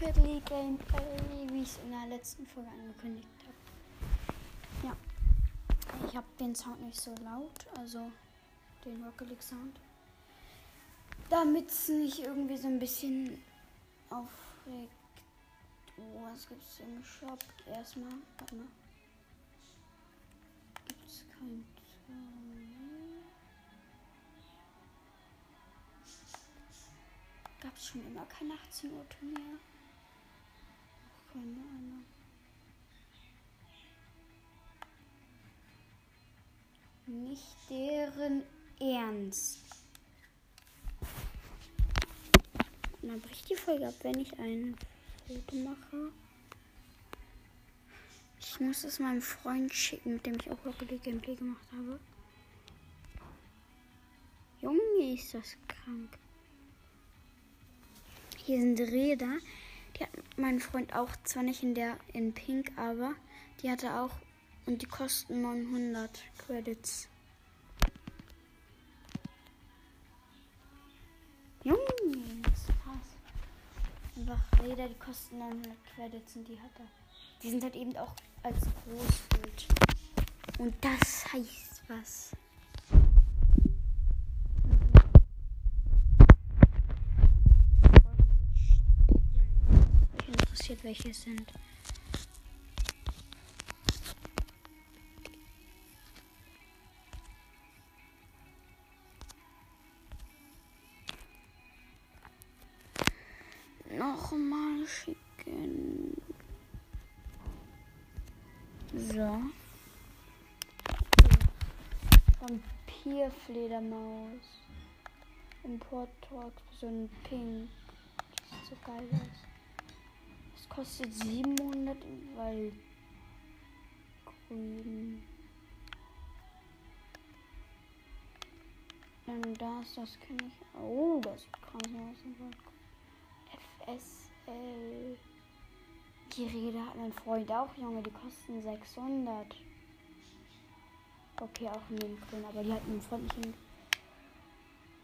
Rocket League Gameplay, wie ich es in der letzten Folge angekündigt habe. Ja. Ich habe den Sound nicht so laut, also den Rocket League Sound. Damit es nicht irgendwie so ein bisschen aufregt. Oh, was gibt's im Shop? Erstmal, warte mal. Gibt's kein es schon immer kein 18 Uhr Turnier? Keine Ahnung. Nicht deren Ernst. Und dann bricht die Folge ab, wenn ich ein Foto mache. Ich muss es meinem Freund schicken, mit dem ich auch Rocket Gameplay gemacht habe. Junge, ist das krank. Hier sind Räder. Die hat mein Freund auch, zwar nicht in der in Pink, aber die hatte auch und die kosten 900 Credits. Ist krass. Einfach Räder, die kosten 900 Credits und die hat er. Die sind halt eben auch als Großbild. Und das heißt was. Mich interessiert, welche es sind. Nochmal schicken. So. Vampirfledermaus. Import Talk, so ein Pink. Das sieht so geil aus. Kostet 700 weil grün. Dann das, das kenne ich. Oh, das sieht krass aus. FSL. Die Rede hat mein Freund auch, Junge. Die kosten 600. Okay, auch in dem Grün, aber die hat mein Freund nicht in.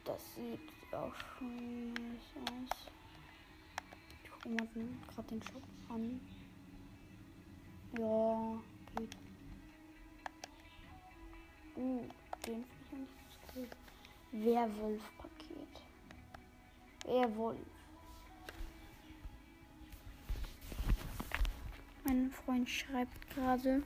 Das sieht auch schon aus. Mal gerade den Shop an. Ja, geht. Uh, den finde ich nicht so cool. Werwolf-Paket. Werwolf. Mein Freund schreibt gerade.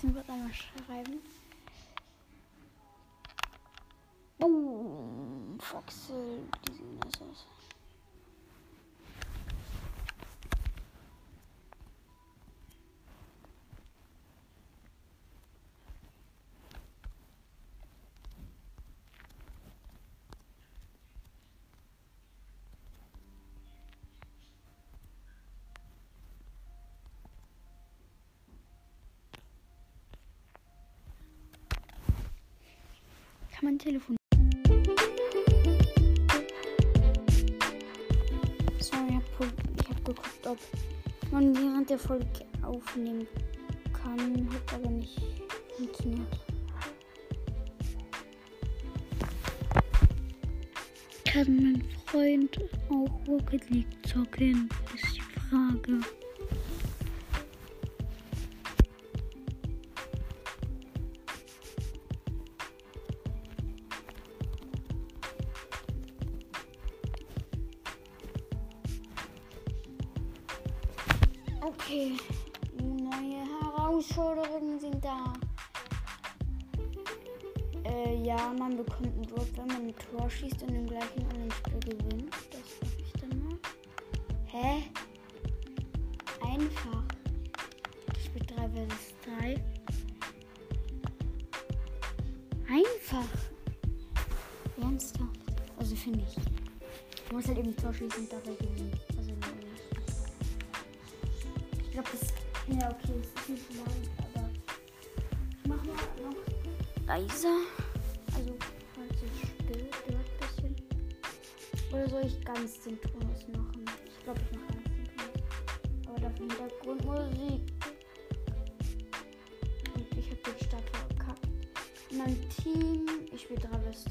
Ihn kurz einmal schreiben. Boom, Foxel, die sehen nice aus. Kann man Telefon. Sorry, ich habe hab geguckt, ob man während der Folge aufnehmen kann. Hat aber nicht funktioniert. Kann mein Freund auch Rocket League zocken? Ist die Frage. Mein Team, ich spiele Travis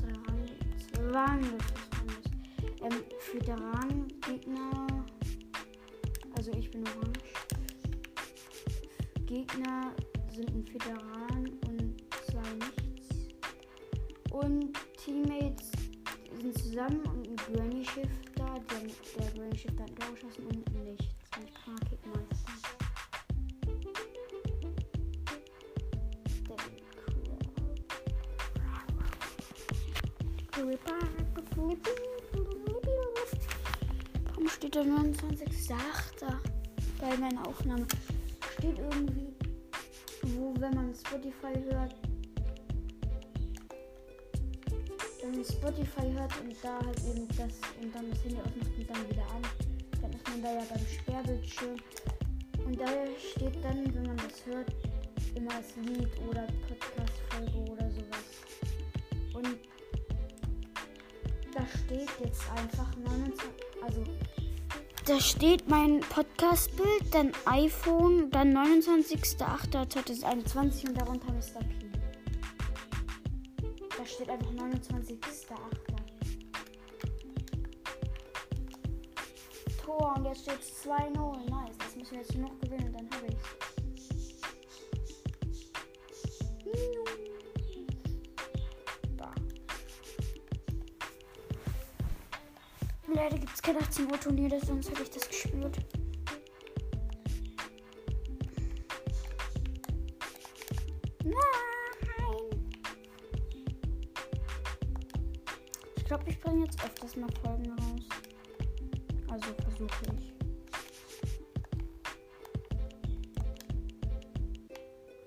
Rang. Zwanglos ähm, Föderan Gegner. Also ich bin orange. Gegner sind ein Föderan und zwei nichts. Und Teammates sind zusammen und ein Granny Shifter. Der, der Granny Shifter hat ein geschossen und nichts. Da 29.8. bei meiner Aufnahme? Steht irgendwie, wo, wenn man Spotify hört, wenn man Spotify hört und da halt eben das und dann das Handy ausmacht und dann wieder an, dann ist man da ja beim Sperrbildschirm. Und da steht dann, wenn man das hört, immer das Lied oder Podcast-Folge oder sowas. Und da steht jetzt einfach 29, also da steht mein Podcast-Bild, dann iPhone, dann 29.08.2021 und darunter Mr. P. Da steht einfach 29.08. Tor und jetzt steht es 2-0. Nice, das müssen wir jetzt noch gewinnen, dann habe ich Leider gibt kein 18 Uhr Turnier, sonst hätte ich das gespürt. Nein! Ich glaube, ich bringe jetzt öfters mal Folgen raus. Also versuche ich.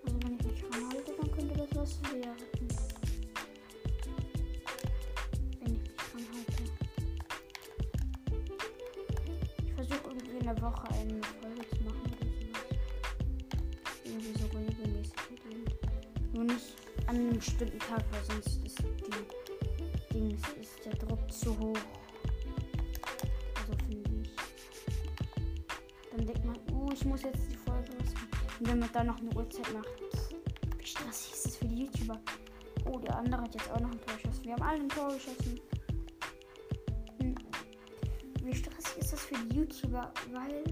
Also wenn ich mich ranhalte, dann könnte das was werden. Woche eine Folge zu machen oder sowas. Irgendwie so regelmäßig mit. Nur nicht an einem bestimmten Tag, weil sonst ist die Dings, ist der Druck zu hoch. Also finde ich. Dann denkt man, oh, ich muss jetzt die Folge rausmachen. Und wenn man dann noch eine Uhrzeit macht, wie stressig ist das für die YouTuber? Oh, der andere hat jetzt auch noch ein Tor geschossen. Wir haben alle ein Tor geschossen. Stressig ist das YouTuber? Weil.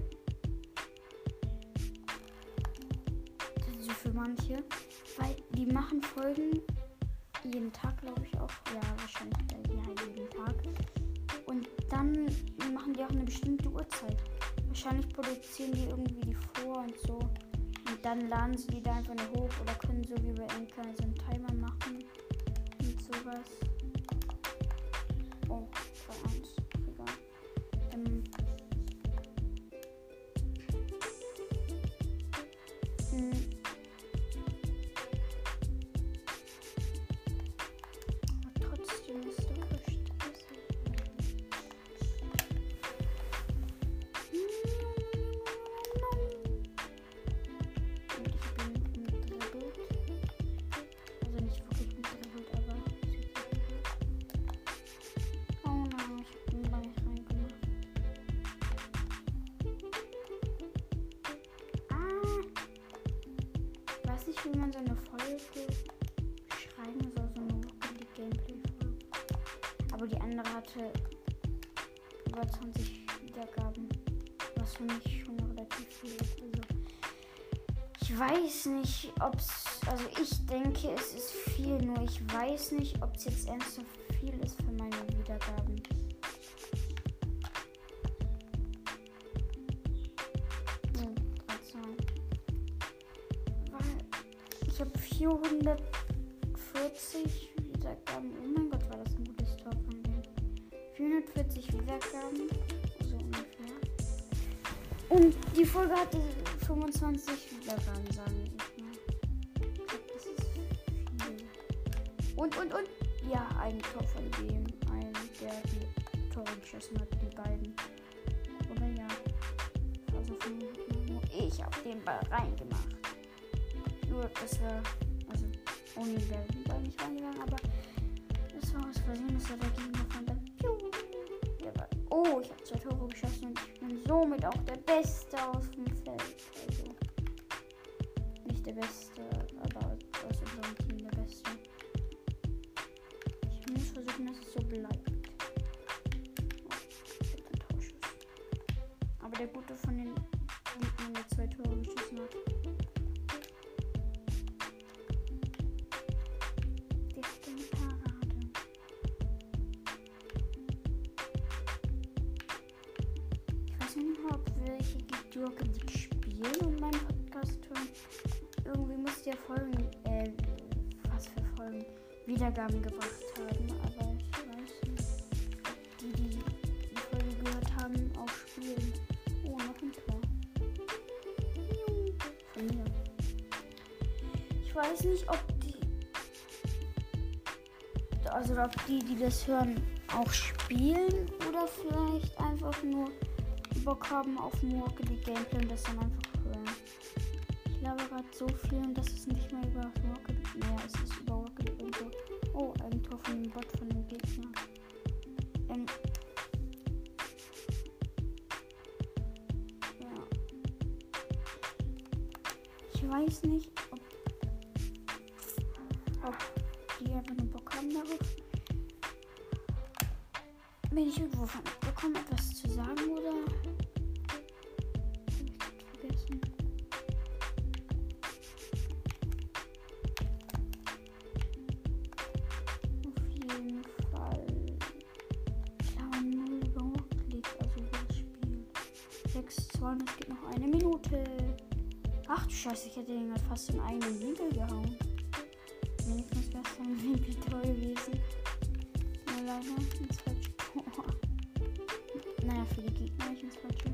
Also für manche. Weil die machen Folgen jeden Tag, glaube ich auch. Ja, wahrscheinlich ja, jeden Tag. Und dann machen die auch eine bestimmte Uhrzeit. Wahrscheinlich produzieren die irgendwie die vor und so. Und dann laden sie die da einfach nur hoch oder können so wie bei Enka so einen Timer wie man so eine Folge beschreiben soll, so eine Rocket Gameplay-Folge. Aber die andere hatte über 20 Wiedergaben, was für mich schon relativ viel ist. Also ich weiß nicht, ob es, also ich denke, es ist viel, nur ich weiß nicht, ob es jetzt ernsthaft viel ist Gurke die spielen und meinen Podcast hören. Irgendwie muss der Folgen, äh, was für Folgen, Wiedergaben gebracht haben. Aber ich weiß nicht, ob die, die die Folge gehört haben, auch spielen. Oh, noch ein Tor. Von mir. Ich weiß nicht, ob die. Also ob die, die das hören, auch spielen oder vielleicht einfach nur Bock haben auf Morgeli Gameplay und das dann einfach hören. Ich glaube gerade so viel und das ist nicht mehr über Rocket. Naja, es ist über hätte den gerade fast in einen Winkel gehauen. Wenigstens wäre es dann Winkel toll gewesen. Nur leider ins falsche Tor. Naja, für die Gegner nicht ins falsche.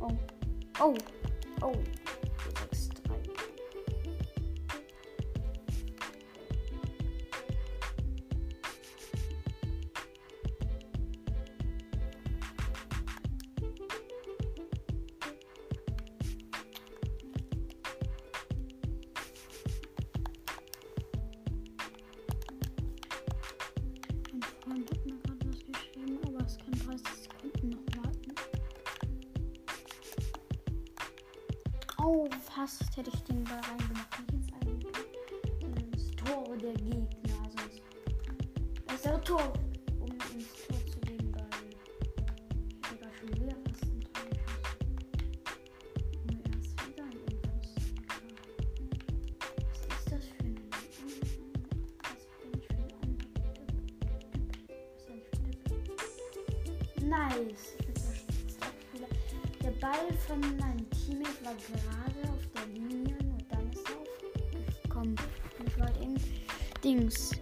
Oh. Oh. Fast hätte ich den Ball reingemacht. Nicht sondern ins Tor der Gegner. Also ins bessere Tor, um ins Tor zu gehen, weil da schon wieder fast ein Tor. Nur erst wieder ein Unpfosten. Was ist das für ein... Was bin ich für ein was? Nice. Der Ball von meinem Teammate war gerade Dings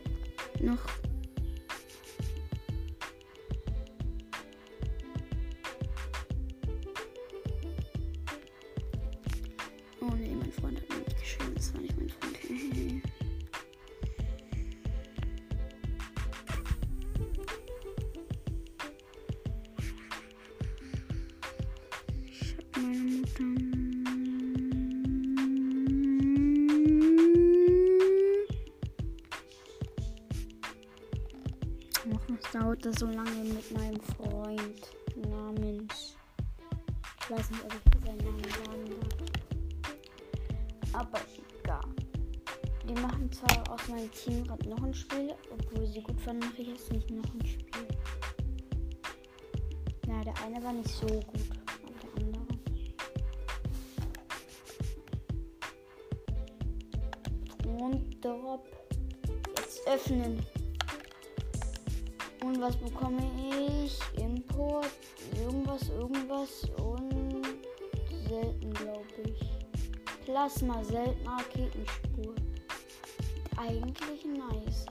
so lange mit meinem Freund namens? Ich weiß nicht, ob ich seinen Namen sagen darf. Aber egal. Die machen zwar aus meinem Team gerade noch ein Spiel, obwohl sie gut waren, mache ich jetzt nicht noch ein Spiel. Na, der eine war nicht so gut. Und Drop. Jetzt öffnen. Und was bekomme ich? Import, irgendwas, irgendwas und selten, glaube ich. Plasma, seltene Raketenspur. Eigentlich nice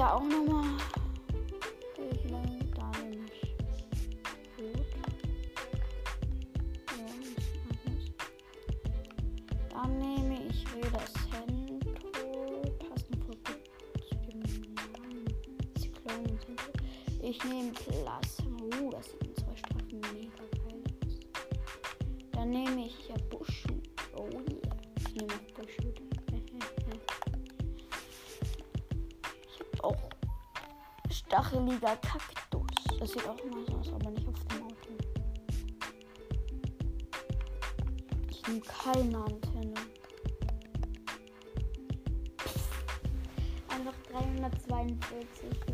da auch nochmal ich das. Dann nehme ich wieder. Passend. Zyklon und Centro. Ich nehme Plasma. Uh, das sind zwei Streifen mega geil. Dann nehme ich ja stacheliger Kaktus. Das sieht auch so aus, aber nicht auf dem Auto. Ich nehme keine Antenne. Einfach 342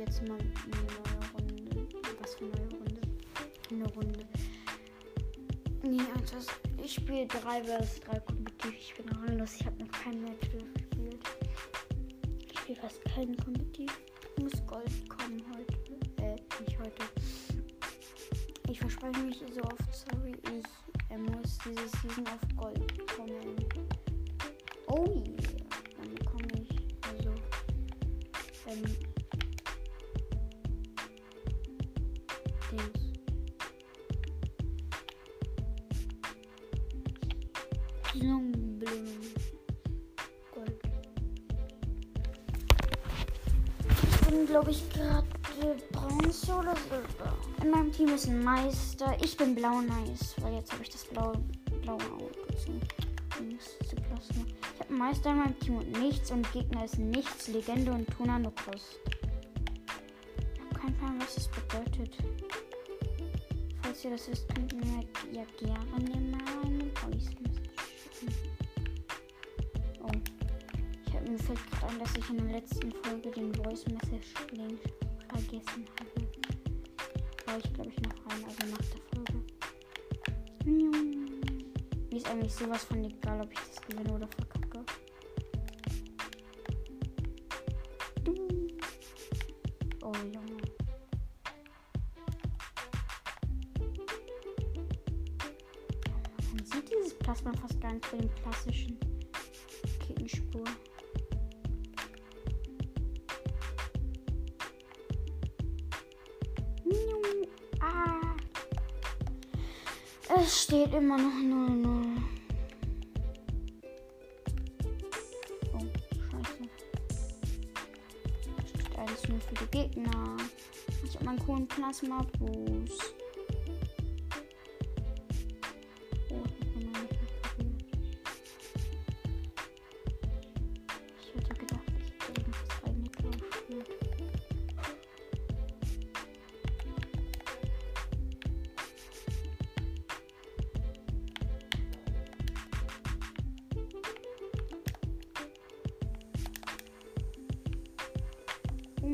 jetzt mal eine neue Runde. Was für eine neue Runde? Eine Runde. Nee, also ich spiele 3 vs bin, glaube ich, gerade Bronze oder Silber. In meinem Team ist ein Meister. Ich bin blau nice, weil jetzt habe ich das blaue, blaue Auto zum. Ich habe einen Meister in meinem Team und nichts und Gegner ist nichts, Legende und Tuna Nukus. Ich habe keinen Plan, was das bedeutet. Falls ihr das wisst, könnt ihr mir ja gerne mal eine Voice mir fällt gerade ein, dass ich in der letzten Folge den Voice Message Link vergessen habe. War ich glaube ich noch rein, also nach der Folge. Mir ist eigentlich sowas von egal, ob ich das gewinne oder verkacke.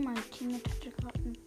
Mein Teammate hatte gerade eine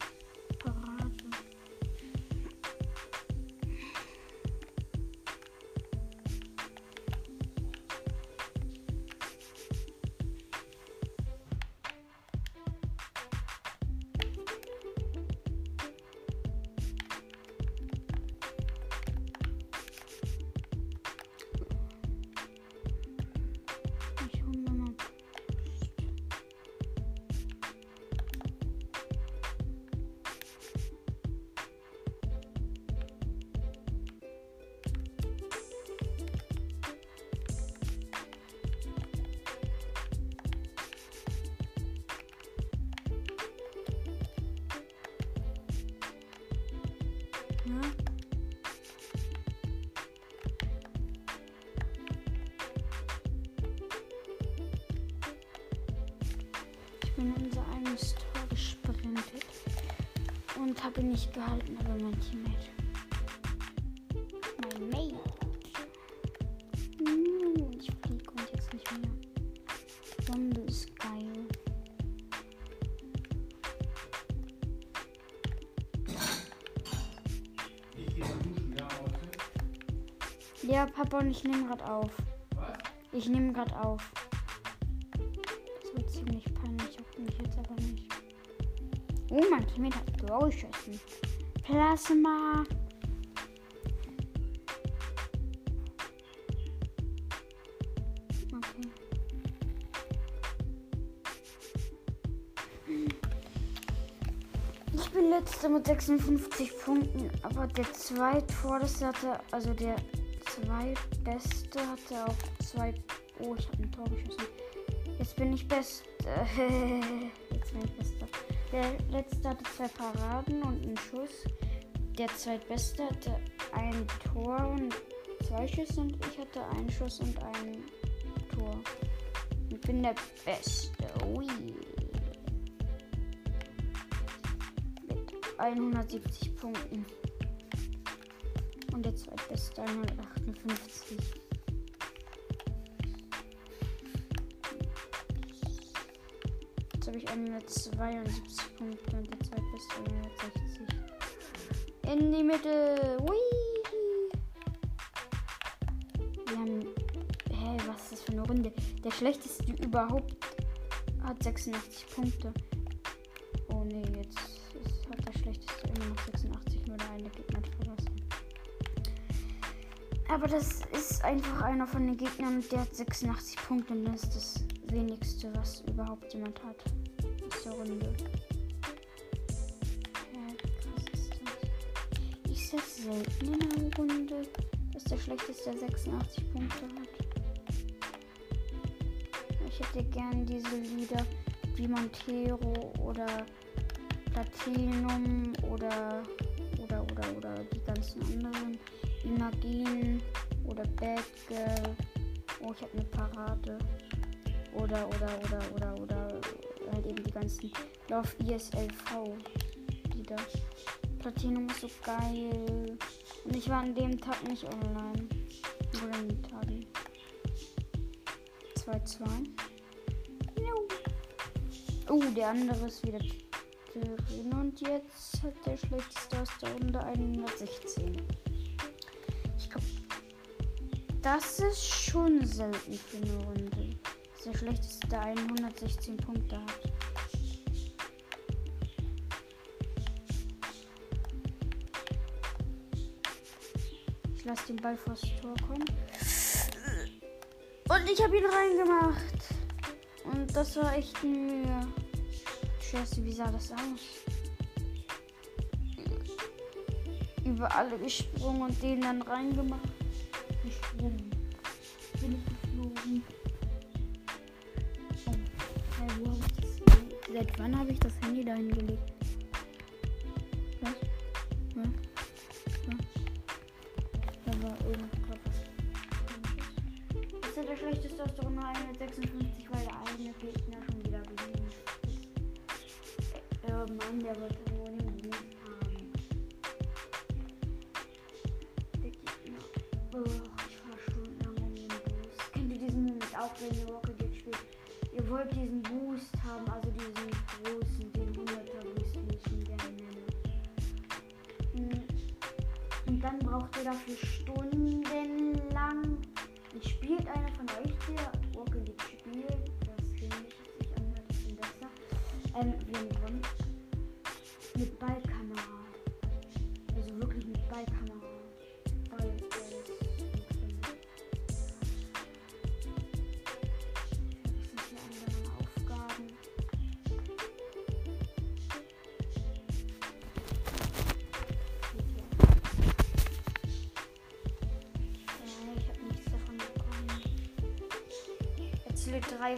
Ne? Ich bin in unser eigenes Tor gesprintet und habe ihn nicht gehalten, aber mein Teammate. Und ich nehme gerade auf. Was? Ich nehme gerade auf. Das wird ziemlich peinlich, auf mich jetzt aber nicht. Oh, mein Teammate hat Blau geschossen. Plasma. Okay. Ich bin letzter mit 56 Punkten, aber der zweitvorderste hatte, also der zweitbeste hatte auch zwei. Oh, ich habe ein Tor geschossen. Jetzt bin ich best. Jetzt bin ich bester. Der letzte hatte zwei Paraden und einen Schuss. Der zweitbeste hatte ein Tor und zwei Schüsse und ich hatte einen Schuss und ein Tor. Ich bin der Beste. Ui. Mit 170 Punkten. Und der zweitbeste 158. Jetzt habe ich 172 Punkte und der zweitbeste 160. In die Mitte. Hui. Wir haben. Hä, was ist das für eine Runde? Der schlechteste überhaupt hat 86 Punkte. Oh nee, jetzt Aber das ist einfach einer von den Gegnern, der hat 86 Punkte und das ist das wenigste, was überhaupt jemand hat. Aus der Runde. Ja. Ist das selten in einer Runde, dass der schlechteste 86 Punkte hat? Ich hätte gern diese Lieder wie Montero oder Platinum oder oder oder oder die ganzen anderen Imagine oder Bad Girl. Oh, ich habe eine Parade. Oder oder oder oder oder halt eben die ganzen Love ESLV Lieder. Platinum ist so geil. Und ich war an dem Tag nicht online. Oder an den Tagen. 2-2. No. Oh, der andere ist wieder drin. Und jetzt hat der schlechteste aus der Runde 116. Das ist schon selten für eine Runde. Dass der schlechteste der 116 Punkte hat. Ich lasse den Ball vors Tor kommen. Und ich habe ihn reingemacht. Und das war echt Mühe. Scheiße, wie sah das aus? Über alle gesprungen und den dann reingemacht. Drei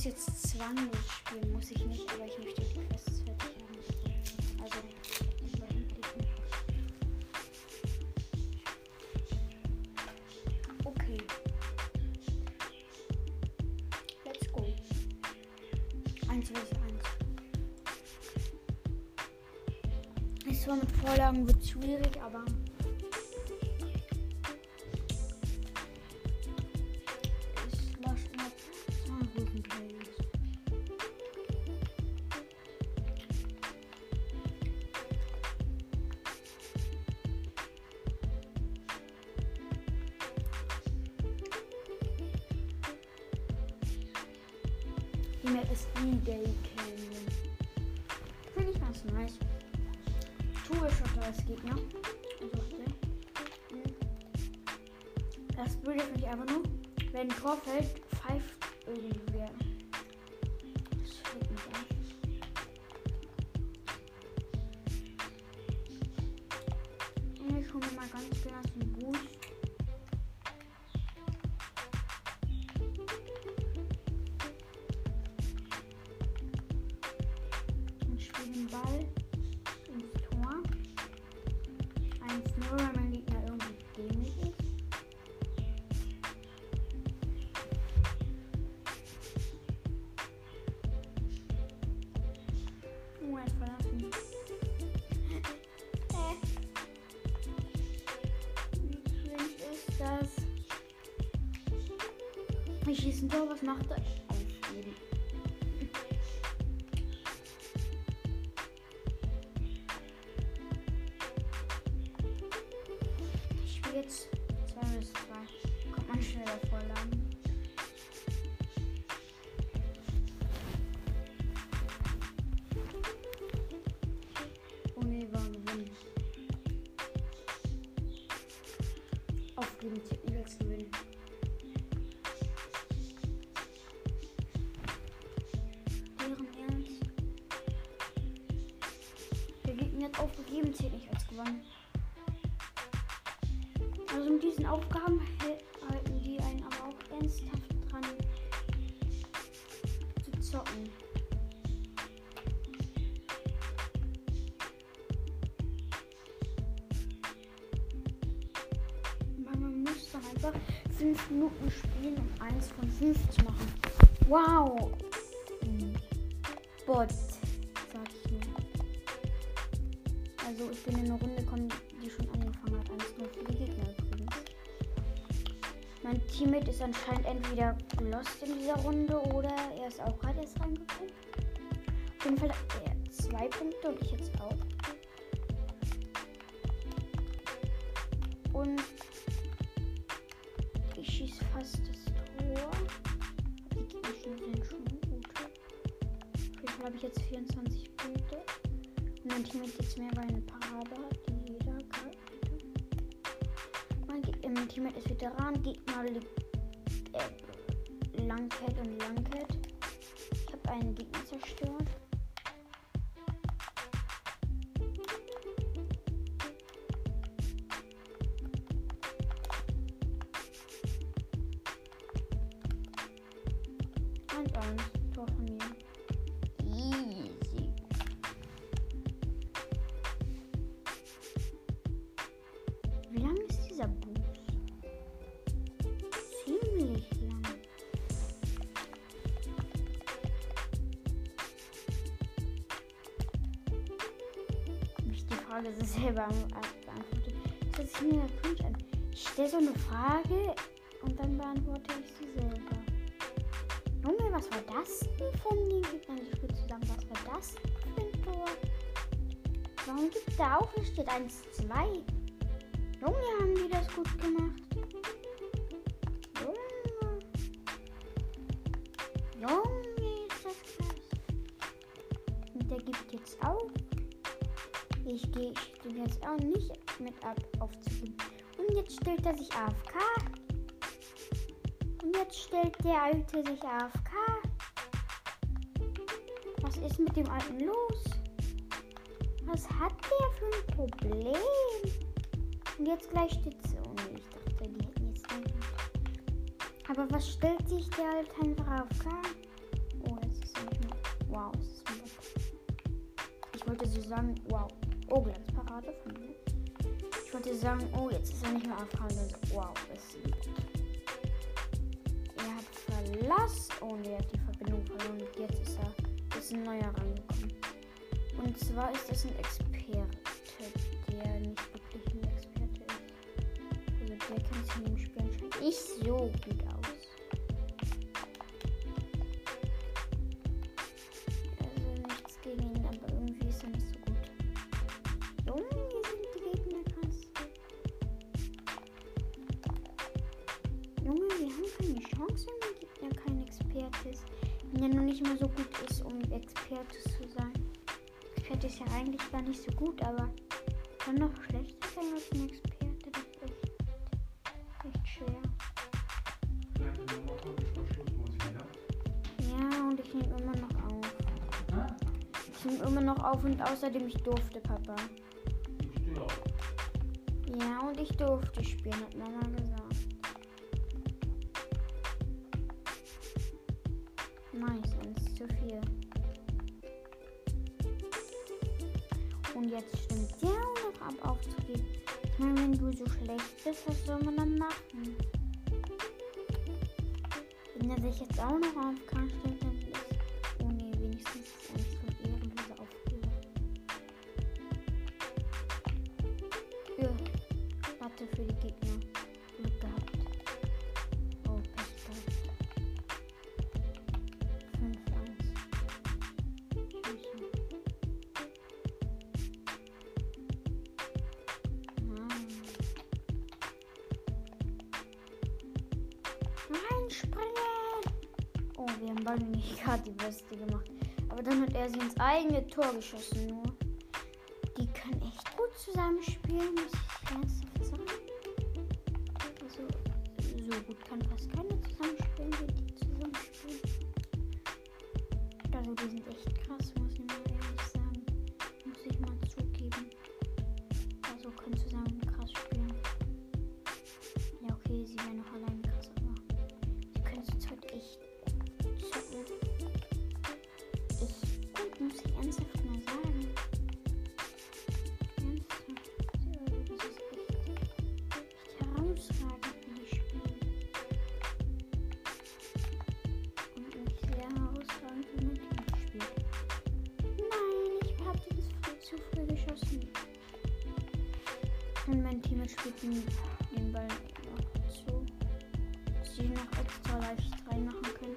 muss jetzt zwanglos spielen, muss ich nicht, aber ich möchte die Quests fertig haben. Also. Okay. Let's go. 1 vs 1. Es war mit Vorlagen wird schwierig, Ist D-Day Canyon. Finde ich ganz nice. Tour-Schotter als Gegner. Also. Hm. Das finde ich einfach nur, wenn ein Tor fällt, Ich schieße ein Tor, was macht er? Also ich bin in eine Runde gekommen, die schon angefangen hat. 1-0 für die Gegner übrigens. Mein Teammate ist anscheinend entweder lost in dieser Runde oder er ist auch gerade erst reingekommen. Auf jeden Fall hat er zwei Punkte und ich jetzt auch. Und ich schieße fast das Tor. Die Gegner sind schon gut. Auf jeden Fall habe ich jetzt 24 Mein Teammate jetzt mehr, weil eine Parade hat, jeder hat. Mein, äh, mein Teammate ist Veteran, Gegner liegt äh, Langcat und Langcat. Ich habe einen Gegner zerstört. Selber beantwortet. Das sich mir cringe an. Ich stelle so eine Frage und dann beantworte ich sie selber. Junge, was war das denn von den Gegnern? Ich spiele zusammen. Was war das für ein Tor? Warum gibt da auch? Es steht 1, 2. Junge, haben die das gut gemacht. Mit ab aufzugeben. Und jetzt stellt er sich AFK. Und jetzt stellt der Alte sich AFK. Was ist mit dem Alten los? Was hat der für ein Problem? Und jetzt gleich steht so nichts. Aber was stellt sich der halt einfach auf K? Oh, jetzt ist nicht mehr. Wow, es ist Bot. Ich wollte so sagen, wow. Oh, Glanzparade von mir. Ich wollte sagen, oh, jetzt ist er nicht mehr K. Also, wow, ist. Er hat verlassen. Oh, er hat die Verbindung verloren. Jetzt ist er. Ist ein neuer rangekommen. Und zwar ist das ein Experte, der nicht wirklich ein Experte ist. Also der kennt sich in dem Spiel anscheinend nicht so gut auf und außerdem ich durfte, Papa. Ja, und ich durfte spielen, hat Mama gesagt. Nice, eins zu viel. Und jetzt stimmt ja auch noch ab aufzugeben. Ich meine, wenn du so schlecht bist, was soll man dann machen? Wenn er sich jetzt auch noch auf kann, stimmt Tor geschossen nur. Team den, Ball noch zu. Dass sie noch extra leicht reinmachen können.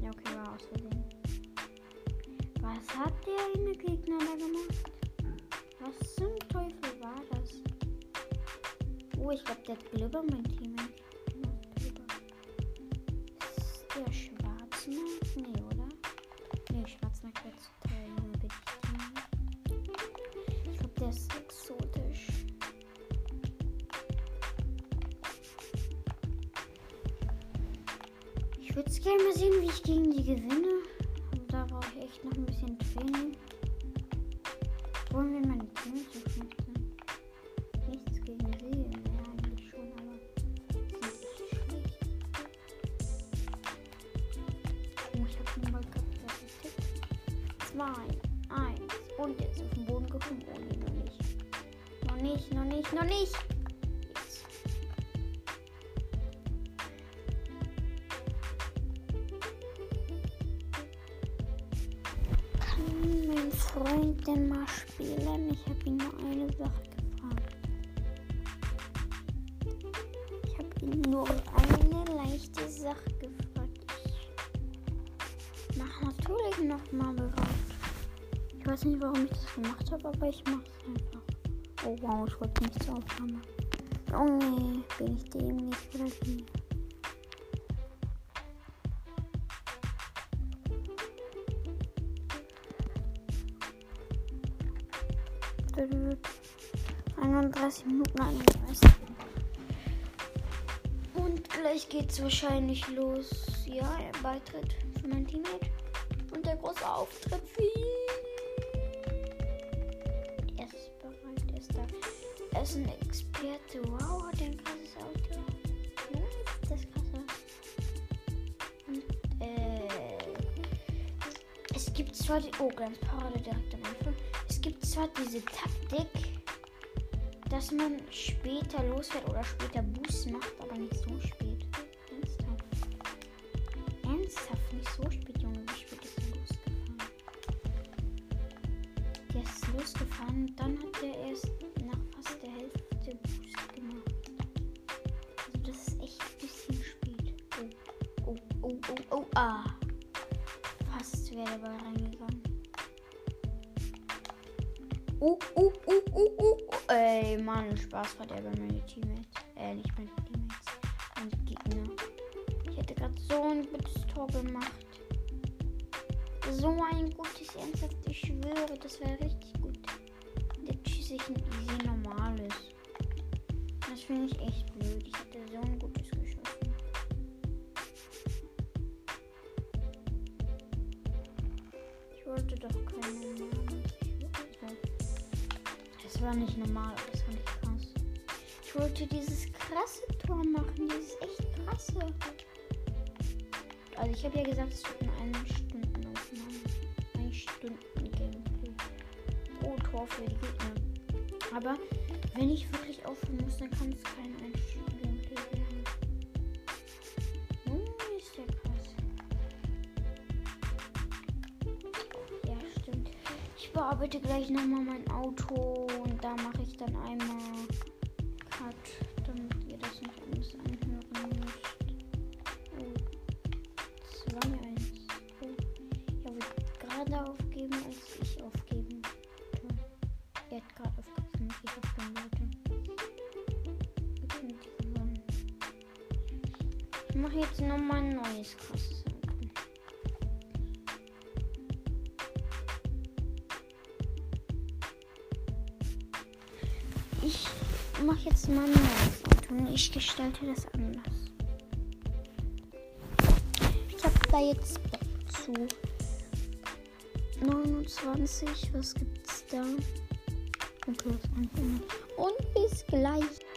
Ja, okay, war aus. Was hat der eine Gegner da gemacht? Was zum Teufel war das? Oh, ich glaube, der hat Glibber, mein Team. Glibber. Ist der Schwarzmarkt? Gerne mal sehen, wie ich gegen die gewinne. Weiß nicht, warum ich das gemacht habe, aber ich mache es einfach. Oh wow, ich wollte nicht zur Aufnahme. Oh nee, bin ich dämlich oder wie? Dödöd. 31 Minuten 31. Und gleich geht's wahrscheinlich los. Ja, der Beitritt für mein Teammate. Und der große Auftritt für ist ein Experte. Wow, hat er ein krasses Auto. Hm, ja, ist krasser. Und, äh, es gibt zwar die. Oh, ganz Parade direkt am Anfang. Es gibt zwar diese Taktik, dass man später losfährt oder später Boost macht, aber nicht so spät. Ey, Mann, Spaßverderber meine Teammates. Äh, nicht meine ja gesagt, es wird eine Stunde aufnehmen. Eine Stunden Gameplay. Pro Tor für die Gegner. Aber wenn ich wirklich aufhören muss, dann kann es kein ein Stunden Gameplay werden. Oh, ist der krass. Ja, stimmt. Ich bearbeite gleich nochmal mein Auto und da mache ich dann einmal mache jetzt nochmal ein neues Auto. Ich mache jetzt mal ein neues und ich gestalte das anders. Ich habe da jetzt zu. 29, was gibt's da? Okay, das 100. Und bis gleich.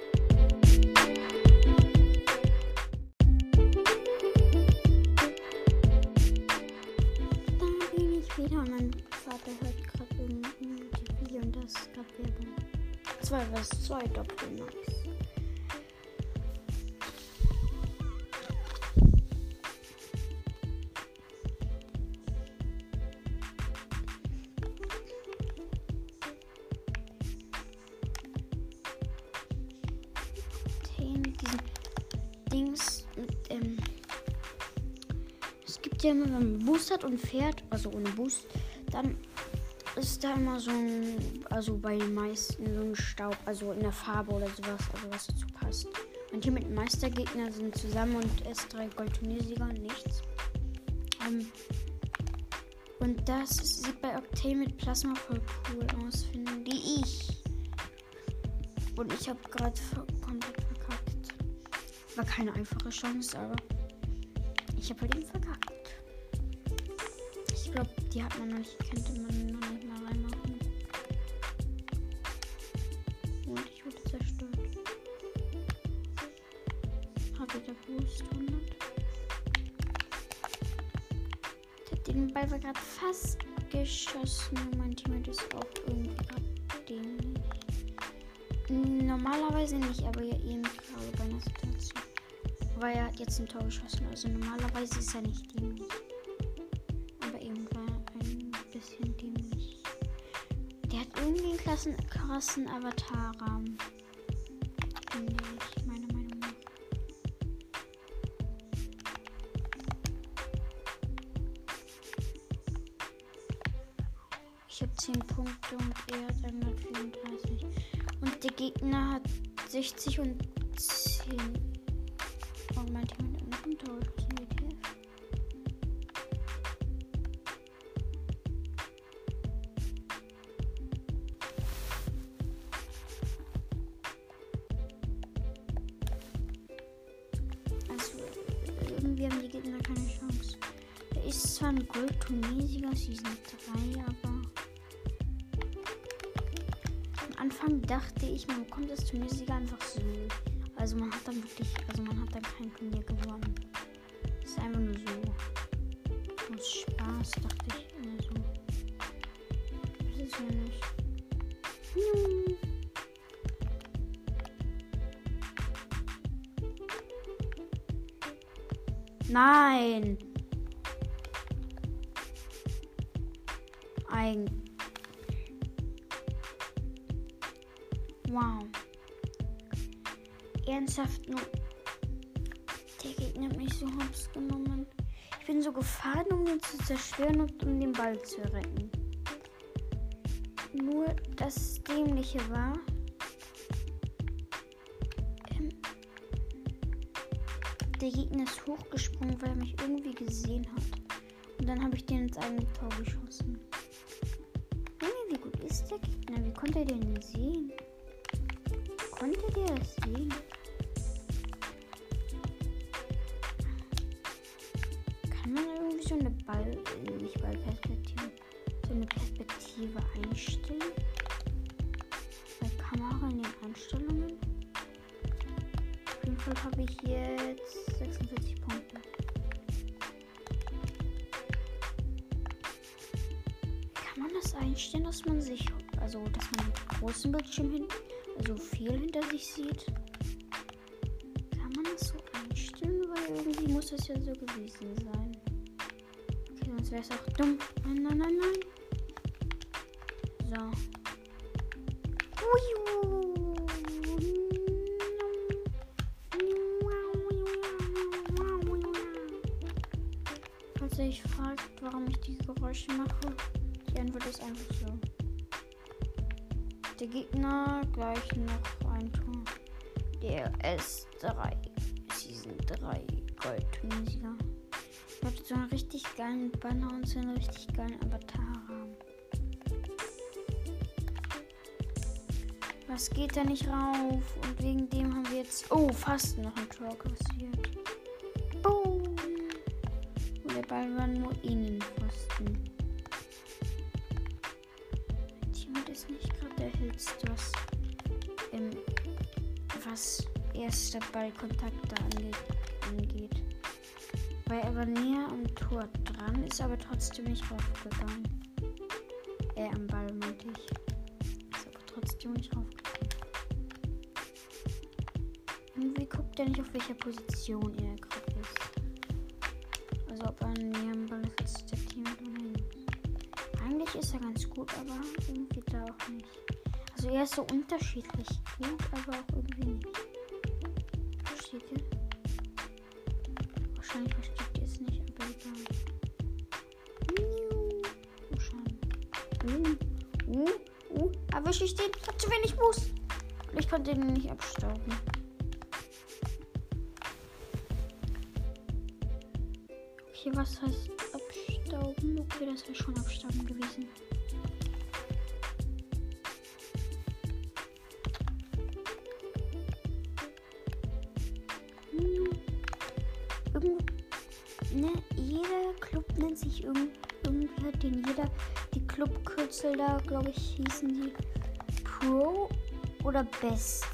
Ähm es gibt ja immer, wenn man Boost hat und fährt, also ohne Boost, dann ist da immer so ein, also bei den meisten so ein Staub, also in der Farbe oder sowas, also was dazu passt. Und hier mit Meistergegner sind zusammen und S3 Goldturniersieger und nichts. Ähm, und das sieht bei Octane mit Plasma voll cool aus, finde ich. Und ich habe gerade komplett verkackt. War keine einfache Chance, aber ich habe halt eben verkackt. Ich glaube, die hat man noch nicht, könnte man den Ball war gerade fast geschossen mein Teammate ist auch irgendwie gerade dämlich. Normalerweise nicht, aber ja eben gerade bei einer Situation. Weil er hat jetzt ein Tor geschossen, also normalerweise ist er nicht dämlich. Aber eben war er ein bisschen dämlich. Der hat irgendwie einen krassen Avatar-Rahmen. Чун. Nein. Ein. Wow. Ernsthaft nur. Der Gegner hat mich so hops genommen. Ich bin so gefahren, um ihn zu zerstören und um den Ball zu retten. Nur das Dämliche war. Der Gegner ist hochgesprungen, weil er mich irgendwie gesehen hat. Und dann habe ich den ins eigene Tor geschossen. Junge, wie gut ist der Gegner? Wie konnte er den sehen? Konnte der das sehen? Kann man irgendwie so eine Ball, nicht Ballperspektive, so eine Perspektive einstellen? Bei Kamera in den Einstellungen? Auf jeden Fall habe ich jetzt 46 Punkte. Kann man das einstellen, dass man sich, also dass man den großen Bildschirm hin, also viel hinter sich sieht? Kann man das so einstellen? Weil irgendwie muss das ja so gewesen sein. Okay, sonst wäre es auch dumm. Nein, nein, nein, nein. So. Der S3 Season 3 Goldturniersieger. Wird so einen richtig geilen Banner und so einen richtig geilen Avatar-Rahmen. Was geht da nicht rauf? Und wegen dem haben wir jetzt. Oh, fast noch ein Tor kassiert. Erster Ballkontakt da angeht. Weil er war näher am Tor dran, ist aber trotzdem nicht raufgegangen. Äh, am Ball meinte ich. Ist aber trotzdem nicht raufgegangen. Irgendwie guckt er nicht, auf welcher Position er gerade ist. Also ob er näher am Ball ist der Team oder nicht. Eigentlich ist er ganz gut, aber irgendwie da auch nicht. Also er ist so unterschiedlich gut, aber auch irgendwie nicht. Ihr? Wahrscheinlich versteht ihr es nicht, aber egal. Miau. Oh, schade. Uh, uh, uh. Erwische ich den? Ich hab zu wenig Boost. Und ich konnte den nicht abstauben. Glaube ich, hießen die Pro oder Best.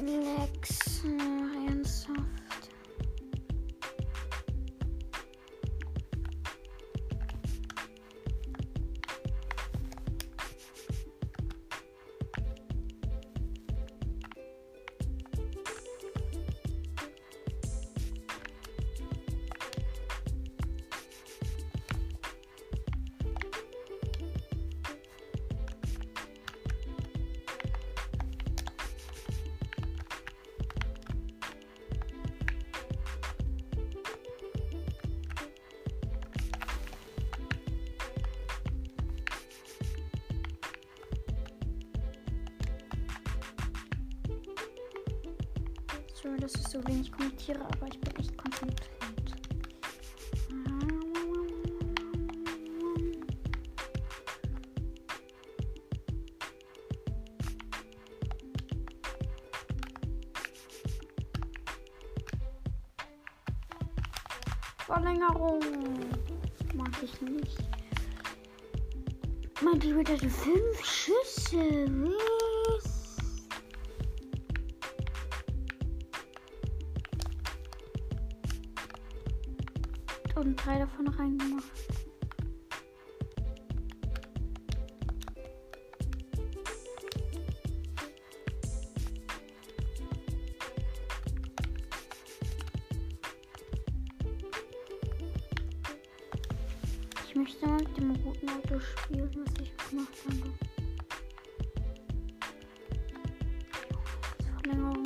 next. dass ich so wenig kommentiere, aber ich bin echt konzentriert. Verlängerung mag ich nicht. Mein Lieber, das sind fünf Schüsse. Wie? ich müsste man mit dem roten Auto spielen, was ich gemacht habe. Verlängerung.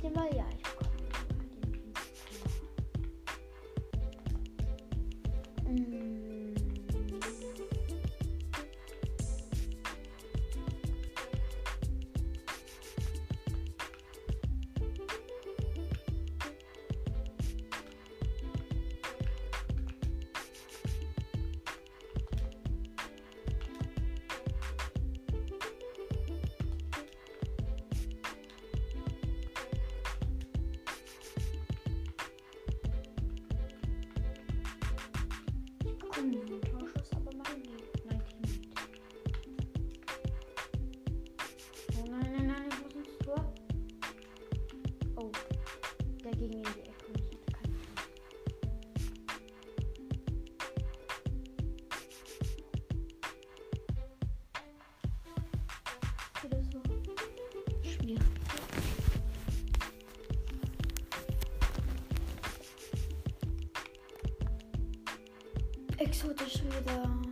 先包一下我就是的。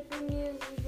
öğretmeniniz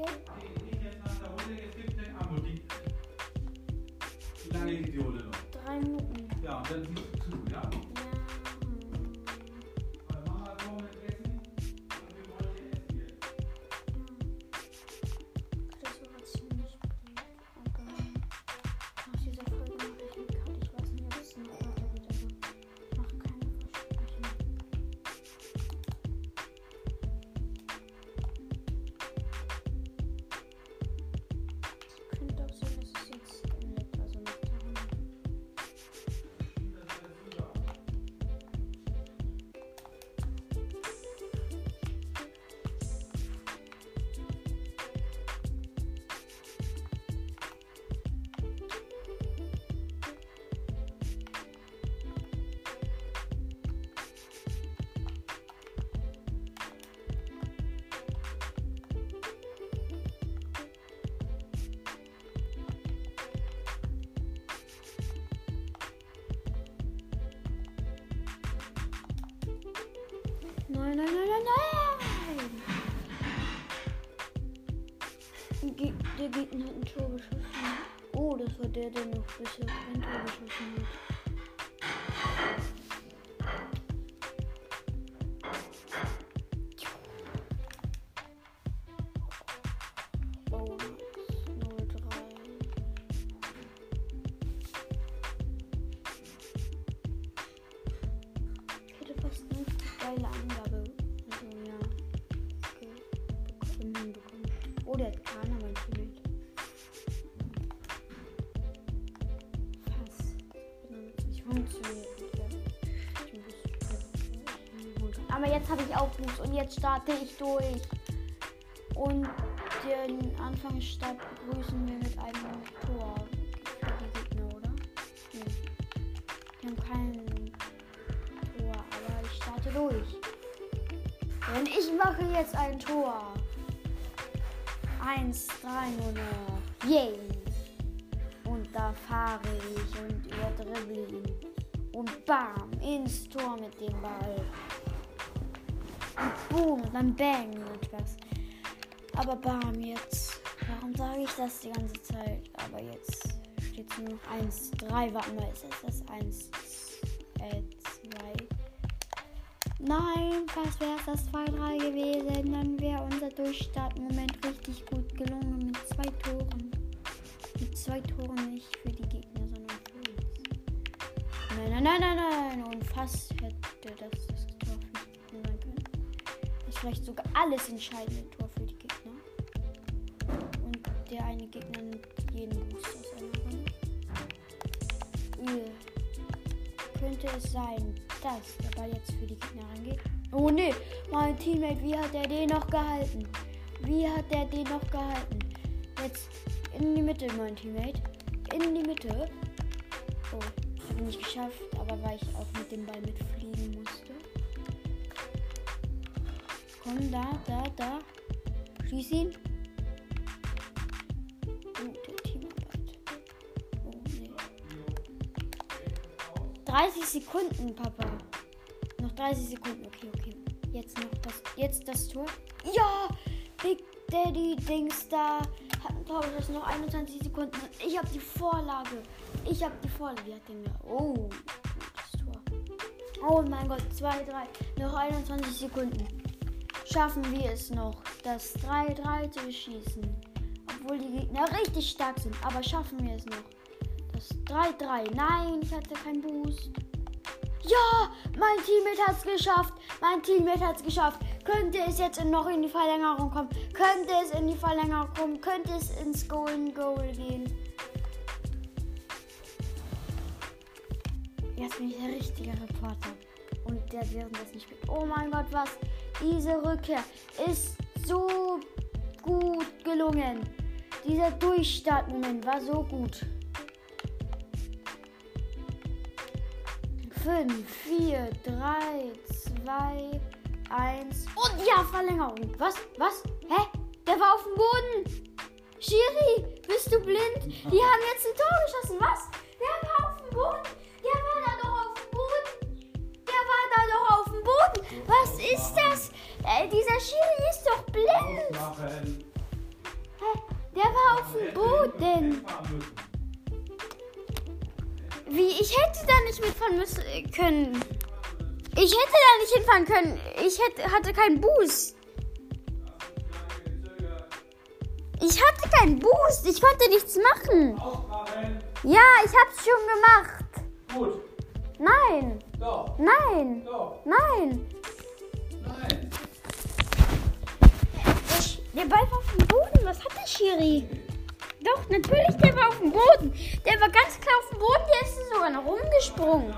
okay Nein, nein, nein, nein, nein! Der Gegner hat ein Tor geschossen. Oh, das war der, der noch bisher kein Tor geschossen hat. Jetzt starte ich durch. Und den Anfangsstart begrüßen wir mit einem Tor für die Gegner, oder? Nee. Die haben keinen Tor, aber ich starte durch. Denn ich mache jetzt ein Tor. Eins, drei nur noch. Yay! Und da fahre ich und überdribble ihn. Und bam, ins Tor mit dem Ball. Boom, und dann bang Spaß. Aber bam, jetzt. Warum sage ich das die ganze Zeit? Aber jetzt steht es nur noch 1, 3. Warte mal, ist das das 1, äh, 2? Nein, fast wäre das 2-3 gewesen. Dann wäre unser Durchstartmoment richtig gut gelungen mit zwei Toren. Mit zwei Toren nicht für die Gegner, sondern für uns. Nein, nein, nein, nein, nein. Und fast hätte das vielleicht sogar alles entscheidende Tor für die Gegner. Und der eine Gegner nimmt jeden Boost aus einer Runde. Äh, könnte es sein, dass der Ball jetzt für die Gegner reingeht? Oh ne, mein Teammate, wie hat er den noch gehalten? Wie hat er den noch gehalten? Jetzt in die Mitte, mein Teammate. In die Mitte. Oh, habe ich nicht geschafft, aber weil ich auch mit dem Ball mitfliegen Komm, da, da, da. Schieß ihn. Der Teamarbeit. Oh, nee. 30 Sekunden, Papa. Noch 30 Sekunden. Okay, okay. Jetzt noch das. Jetzt das Tor. Ja! Big Daddy Dings da. Hat ein Tor geschossen. Noch 21 Sekunden. Ich habe die Vorlage. Ich habe die Vorlage. Wie hat den. Oh. Oh mein Gott. 2, 3. Noch 21 Sekunden. Schaffen wir es noch, das 3-3 zu schießen. Obwohl die Gegner richtig stark sind. Aber schaffen wir es noch. Das 3-3. Nein, ich hatte keinen Boost. Ja, mein Teammate hat es geschafft. Mein Teammate hat es geschafft. Könnte es jetzt noch in die Verlängerung kommen? Könnte es in die Verlängerung kommen? Könnte es ins Golden Goal gehen? Jetzt bin ich der richtige Reporter. Und der während das nicht. Oh mein Gott, was? Diese Rückkehr ist so gut gelungen. Dieser Durchstartmoment war so gut. 5, 4, 3, 2, 1 und ja, Verlängerung. Was? Was? Hä? Der war auf dem Boden. Shiri, bist du blind? Die haben jetzt ein Tor geschossen. Was? Der war auf dem Boden. Der war Boden. Was ist das? Äh, dieser Shiri ist doch blind. Der war auf dem Boden. Wie? Ich hätte da nicht mitfahren müssen äh, können. Ich hätte da nicht hinfahren können. Ich hätte, hatte keinen Boost. Ich hatte keinen Boost. Ich konnte nichts machen. Ja, ich hab's schon gemacht. Gut. Nein. Doch. Nein. Doch. Nein. Nein. Der Ball war auf dem Boden. Was hat der Schiri? Doch, natürlich, der war auf dem Boden. Der war ganz klar auf dem Boden. Der ist sogar noch rumgesprungen.